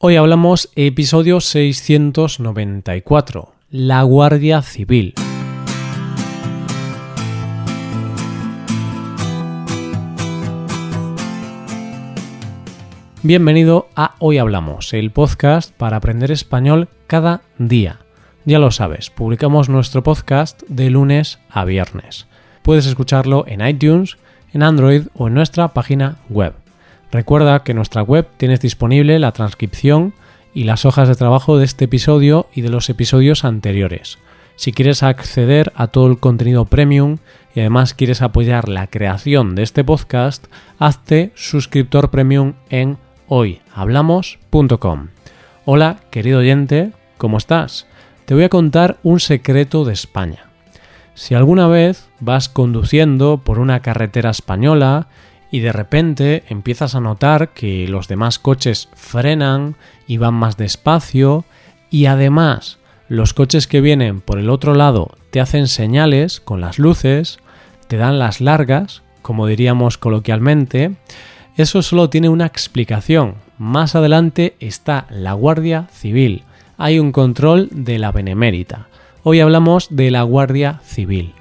Hoy hablamos episodio 694, la Guardia Civil. Bienvenido a Hoy Hablamos, el podcast para aprender español cada día. Ya lo sabes, publicamos nuestro podcast de lunes a viernes. Puedes escucharlo en iTunes, en Android o en nuestra página web. Recuerda que en nuestra web tienes disponible la transcripción y las hojas de trabajo de este episodio y de los episodios anteriores. Si quieres acceder a todo el contenido premium y además quieres apoyar la creación de este podcast, hazte suscriptor premium en hoyhablamos.com. Hola, querido oyente, ¿cómo estás? Te voy a contar un secreto de España. Si alguna vez vas conduciendo por una carretera española y de repente empiezas a notar que los demás coches frenan y van más despacio y además los coches que vienen por el otro lado te hacen señales con las luces, te dan las largas, como diríamos coloquialmente, eso solo tiene una explicación. Más adelante está la Guardia Civil. Hay un control de la Benemérita. Hoy hablamos de la Guardia Civil.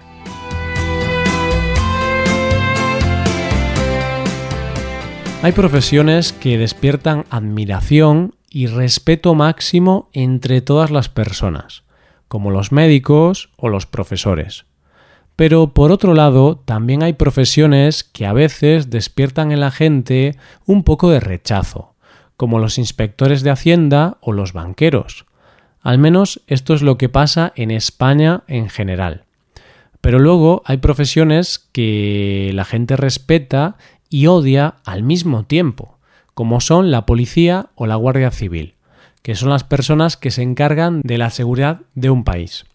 Hay profesiones que despiertan admiración y respeto máximo entre todas las personas, como los médicos o los profesores. Pero por otro lado, también hay profesiones que a veces despiertan en la gente un poco de rechazo, como los inspectores de Hacienda o los banqueros. Al menos esto es lo que pasa en España en general. Pero luego hay profesiones que la gente respeta y odia al mismo tiempo, como son la policía o la guardia civil, que son las personas que se encargan de la seguridad de un país.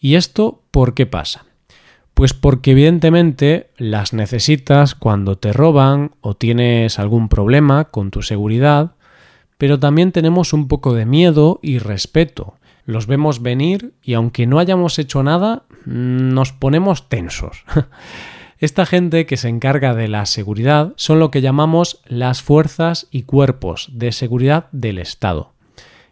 ¿Y esto por qué pasa? Pues porque evidentemente las necesitas cuando te roban o tienes algún problema con tu seguridad, pero también tenemos un poco de miedo y respeto. Los vemos venir y aunque no hayamos hecho nada, nos ponemos tensos. Esta gente que se encarga de la seguridad son lo que llamamos las fuerzas y cuerpos de seguridad del Estado.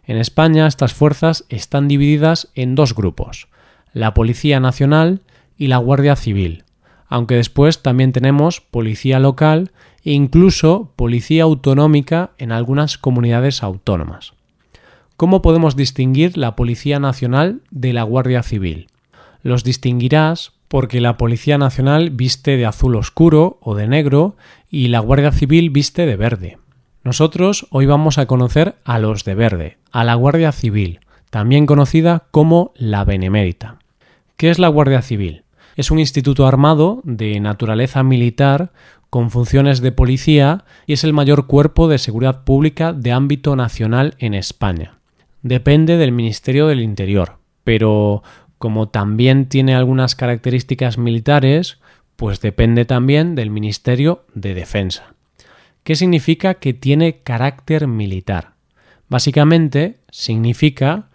En España estas fuerzas están divididas en dos grupos, la Policía Nacional y la Guardia Civil, aunque después también tenemos Policía Local e incluso Policía Autonómica en algunas comunidades autónomas. ¿Cómo podemos distinguir la Policía Nacional de la Guardia Civil? Los distinguirás porque la Policía Nacional viste de azul oscuro o de negro y la Guardia Civil viste de verde. Nosotros hoy vamos a conocer a los de verde, a la Guardia Civil, también conocida como la Benemérita. ¿Qué es la Guardia Civil? Es un instituto armado de naturaleza militar con funciones de policía y es el mayor cuerpo de seguridad pública de ámbito nacional en España. Depende del Ministerio del Interior, pero como también tiene algunas características militares, pues depende también del Ministerio de Defensa. ¿Qué significa que tiene carácter militar? Básicamente significa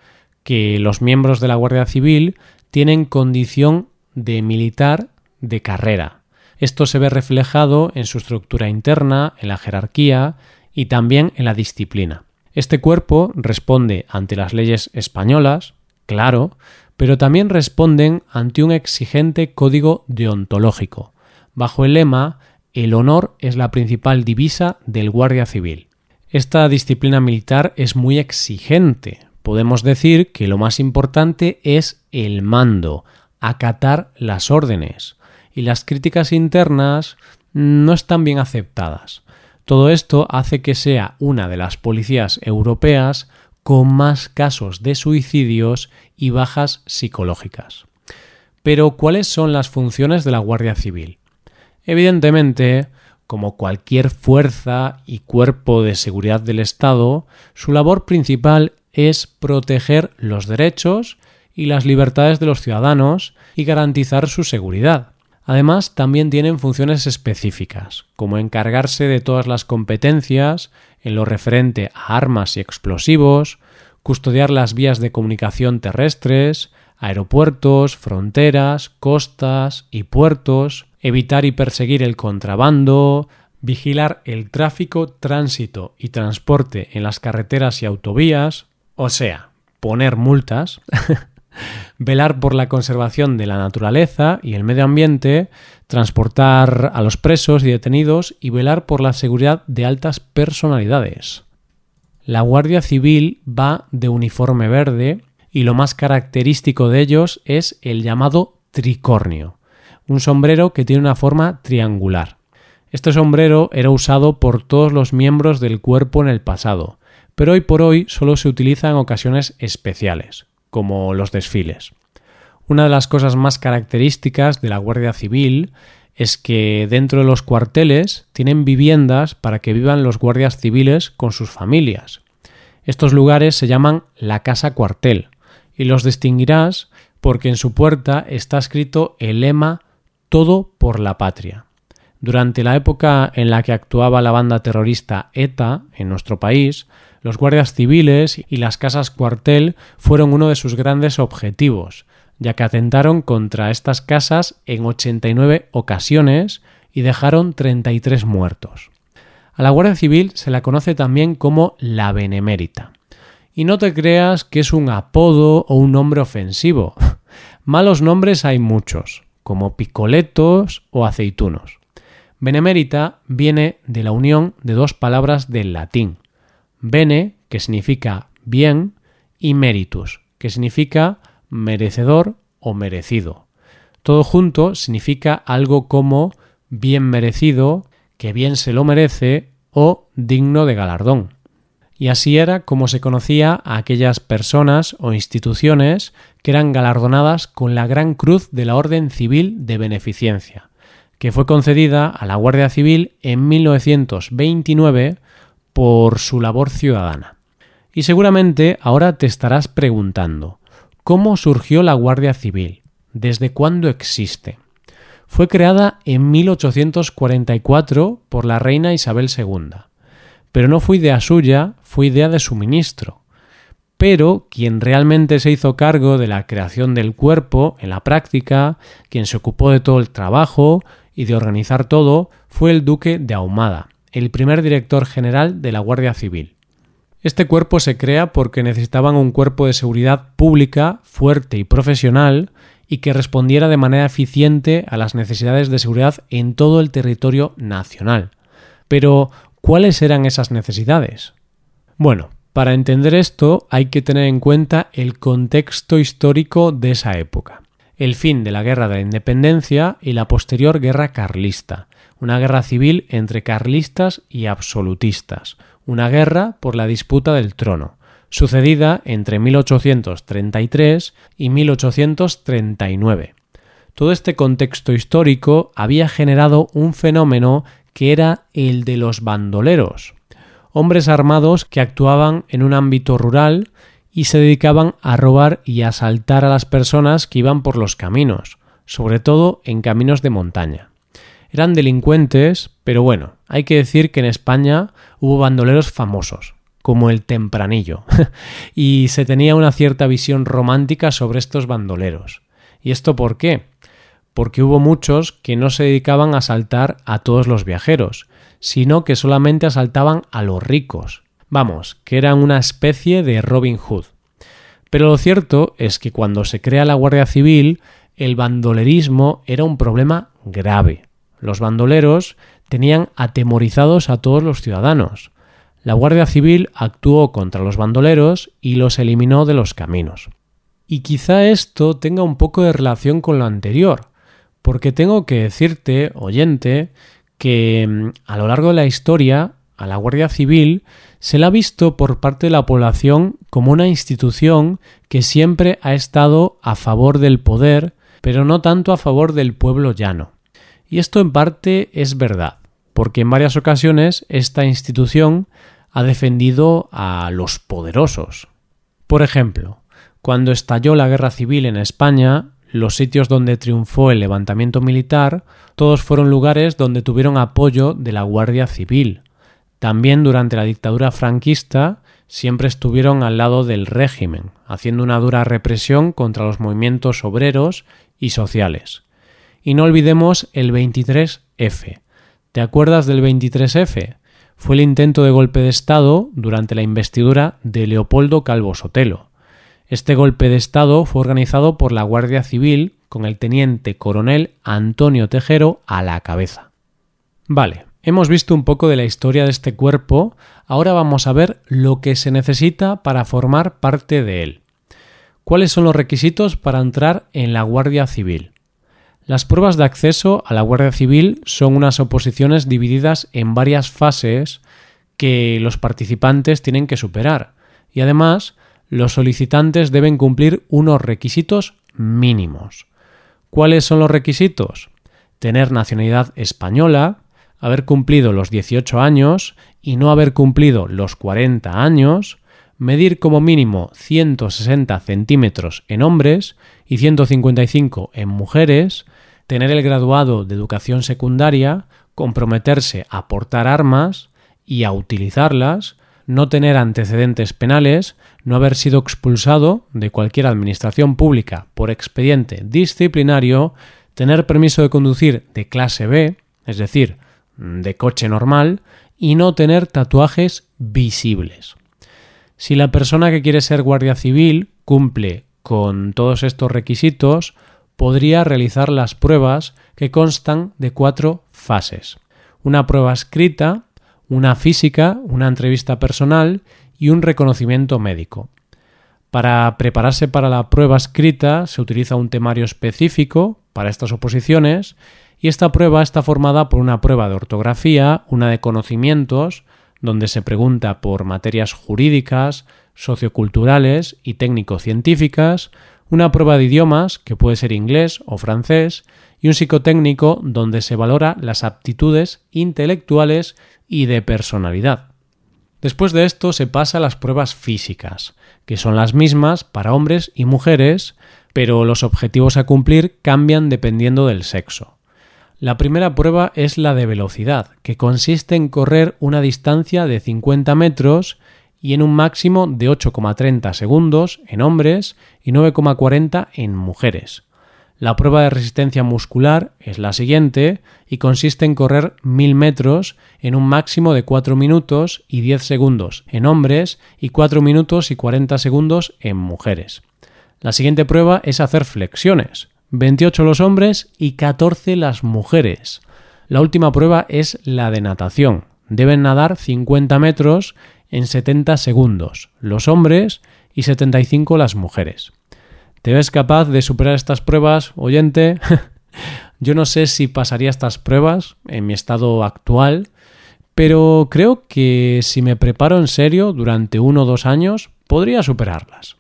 que los miembros de la Guardia Civil tienen condición de militar de carrera. Esto se ve reflejado en su estructura interna, en la jerarquía y también en la disciplina. Este cuerpo responde ante las leyes españolas, claro, pero también responden ante un exigente código deontológico, bajo el lema El honor es la principal divisa del Guardia Civil. Esta disciplina militar es muy exigente. Podemos decir que lo más importante es el mando, acatar las órdenes, y las críticas internas no están bien aceptadas. Todo esto hace que sea una de las policías europeas con más casos de suicidios y bajas psicológicas. Pero, ¿cuáles son las funciones de la Guardia Civil? Evidentemente, como cualquier fuerza y cuerpo de seguridad del Estado, su labor principal es proteger los derechos y las libertades de los ciudadanos y garantizar su seguridad. Además, también tienen funciones específicas, como encargarse de todas las competencias en lo referente a armas y explosivos, custodiar las vías de comunicación terrestres, aeropuertos, fronteras, costas y puertos, evitar y perseguir el contrabando, vigilar el tráfico, tránsito y transporte en las carreteras y autovías, o sea, poner multas, velar por la conservación de la naturaleza y el medio ambiente, transportar a los presos y detenidos y velar por la seguridad de altas personalidades. La Guardia Civil va de uniforme verde y lo más característico de ellos es el llamado tricornio, un sombrero que tiene una forma triangular. Este sombrero era usado por todos los miembros del cuerpo en el pasado, pero hoy por hoy solo se utiliza en ocasiones especiales, como los desfiles. Una de las cosas más características de la Guardia Civil es que dentro de los cuarteles tienen viviendas para que vivan los guardias civiles con sus familias. Estos lugares se llaman la casa cuartel y los distinguirás porque en su puerta está escrito el lema Todo por la patria. Durante la época en la que actuaba la banda terrorista ETA en nuestro país, los guardias civiles y las casas cuartel fueron uno de sus grandes objetivos, ya que atentaron contra estas casas en 89 ocasiones y dejaron 33 muertos. A la Guardia Civil se la conoce también como la Benemérita. Y no te creas que es un apodo o un nombre ofensivo. Malos nombres hay muchos, como picoletos o aceitunos. Benemérita viene de la unión de dos palabras del latín, bene, que significa bien, y meritus, que significa merecedor o merecido. Todo junto significa algo como bien merecido, que bien se lo merece o digno de galardón. Y así era como se conocía a aquellas personas o instituciones que eran galardonadas con la Gran Cruz de la Orden Civil de Beneficencia que fue concedida a la Guardia Civil en 1929 por su labor ciudadana. Y seguramente ahora te estarás preguntando, ¿cómo surgió la Guardia Civil? ¿Desde cuándo existe? Fue creada en 1844 por la reina Isabel II, pero no fue idea suya, fue idea de su ministro. Pero quien realmente se hizo cargo de la creación del cuerpo en la práctica, quien se ocupó de todo el trabajo, y de organizar todo fue el duque de Ahumada, el primer director general de la Guardia Civil. Este cuerpo se crea porque necesitaban un cuerpo de seguridad pública fuerte y profesional y que respondiera de manera eficiente a las necesidades de seguridad en todo el territorio nacional. Pero, ¿cuáles eran esas necesidades? Bueno, para entender esto hay que tener en cuenta el contexto histórico de esa época el fin de la Guerra de la Independencia y la posterior Guerra Carlista, una guerra civil entre carlistas y absolutistas, una guerra por la disputa del trono, sucedida entre 1833 y 1839. Todo este contexto histórico había generado un fenómeno que era el de los bandoleros, hombres armados que actuaban en un ámbito rural y se dedicaban a robar y asaltar a las personas que iban por los caminos, sobre todo en caminos de montaña. Eran delincuentes, pero bueno, hay que decir que en España hubo bandoleros famosos, como el Tempranillo, y se tenía una cierta visión romántica sobre estos bandoleros. ¿Y esto por qué? Porque hubo muchos que no se dedicaban a asaltar a todos los viajeros, sino que solamente asaltaban a los ricos, Vamos, que eran una especie de Robin Hood. Pero lo cierto es que cuando se crea la Guardia Civil, el bandolerismo era un problema grave. Los bandoleros tenían atemorizados a todos los ciudadanos. La Guardia Civil actuó contra los bandoleros y los eliminó de los caminos. Y quizá esto tenga un poco de relación con lo anterior, porque tengo que decirte, oyente, que mm, a lo largo de la historia a la Guardia Civil se la ha visto por parte de la población como una institución que siempre ha estado a favor del poder, pero no tanto a favor del pueblo llano. Y esto en parte es verdad, porque en varias ocasiones esta institución ha defendido a los poderosos. Por ejemplo, cuando estalló la guerra civil en España, los sitios donde triunfó el levantamiento militar, todos fueron lugares donde tuvieron apoyo de la Guardia Civil, también durante la dictadura franquista siempre estuvieron al lado del régimen, haciendo una dura represión contra los movimientos obreros y sociales. Y no olvidemos el 23F, ¿Te acuerdas del 23F? Fue el intento de golpe de Estado durante la investidura de Leopoldo Calvo Sotelo. Este golpe de Estado fue organizado por la Guardia Civil con el teniente coronel Antonio Tejero a la cabeza. Vale, hemos visto un poco de la historia de este cuerpo, ahora vamos a ver lo que se necesita para formar parte de él. ¿Cuáles son los requisitos para entrar en la Guardia Civil? Las pruebas de acceso a la Guardia Civil son unas oposiciones divididas en varias fases que los participantes tienen que superar y además los solicitantes deben cumplir unos requisitos mínimos. ¿Cuáles son los requisitos? Tener nacionalidad española, haber cumplido los 18 años y no haber cumplido los 40 años, medir como mínimo 160 centímetros en hombres y 155 en mujeres, tener el graduado de educación secundaria, comprometerse a portar armas y a utilizarlas, no tener antecedentes penales, no haber sido expulsado de cualquier administración pública por expediente disciplinario, tener permiso de conducir de clase B, es decir, de coche normal, y no tener tatuajes visibles. Si la persona que quiere ser guardia civil cumple con todos estos requisitos, podría realizar las pruebas que constan de cuatro fases. Una prueba escrita, una física, una entrevista personal y un reconocimiento médico. Para prepararse para la prueba escrita se utiliza un temario específico para estas oposiciones y esta prueba está formada por una prueba de ortografía, una de conocimientos, donde se pregunta por materias jurídicas, socioculturales y técnico-científicas, una prueba de idiomas, que puede ser inglés o francés, y un psicotécnico donde se valora las aptitudes intelectuales y de personalidad. Después de esto se pasa a las pruebas físicas, que son las mismas para hombres y mujeres, pero los objetivos a cumplir cambian dependiendo del sexo. La primera prueba es la de velocidad, que consiste en correr una distancia de 50 metros y en un máximo de 8,30 segundos en hombres y 9,40 en mujeres. La prueba de resistencia muscular es la siguiente y consiste en correr 1000 metros en un máximo de 4 minutos y 10 segundos en hombres y 4 minutos y 40 segundos en mujeres. La siguiente prueba es hacer flexiones, 28 los hombres y 14 las mujeres. La última prueba es la de natación. Deben nadar 50 metros en 70 segundos los hombres y 75 las mujeres. ¿Te ves capaz de superar estas pruebas, oyente? Yo no sé si pasaría estas pruebas en mi estado actual, pero creo que si me preparo en serio durante uno o dos años, podría superarlas.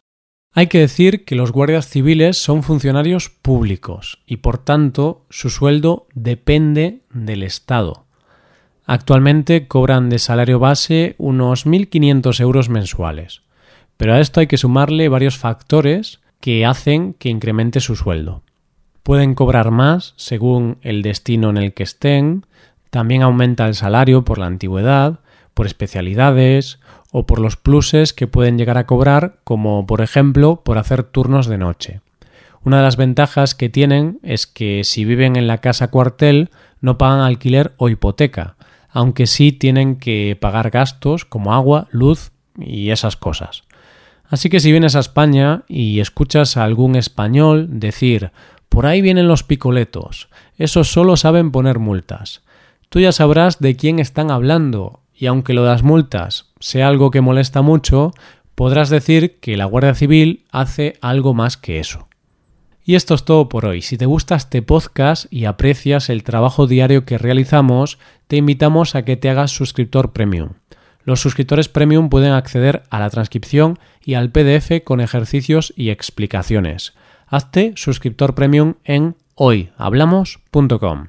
Hay que decir que los guardias civiles son funcionarios públicos y por tanto su sueldo depende del Estado. Actualmente cobran de salario base unos 1.500 euros mensuales, pero a esto hay que sumarle varios factores que hacen que incremente su sueldo. Pueden cobrar más según el destino en el que estén, también aumenta el salario por la antigüedad, por especialidades o por los pluses que pueden llegar a cobrar, como por ejemplo por hacer turnos de noche. Una de las ventajas que tienen es que si viven en la casa cuartel no pagan alquiler o hipoteca, aunque sí tienen que pagar gastos como agua, luz y esas cosas. Así que si vienes a España y escuchas a algún español decir por ahí vienen los picoletos, esos solo saben poner multas, tú ya sabrás de quién están hablando y aunque lo de las multas sea algo que molesta mucho, podrás decir que la Guardia Civil hace algo más que eso. Y esto es todo por hoy. Si te gusta este podcast y aprecias el trabajo diario que realizamos, te invitamos a que te hagas suscriptor premium. Los suscriptores premium pueden acceder a la transcripción y al PDF con ejercicios y explicaciones. Hazte suscriptor premium en hoyhablamos.com.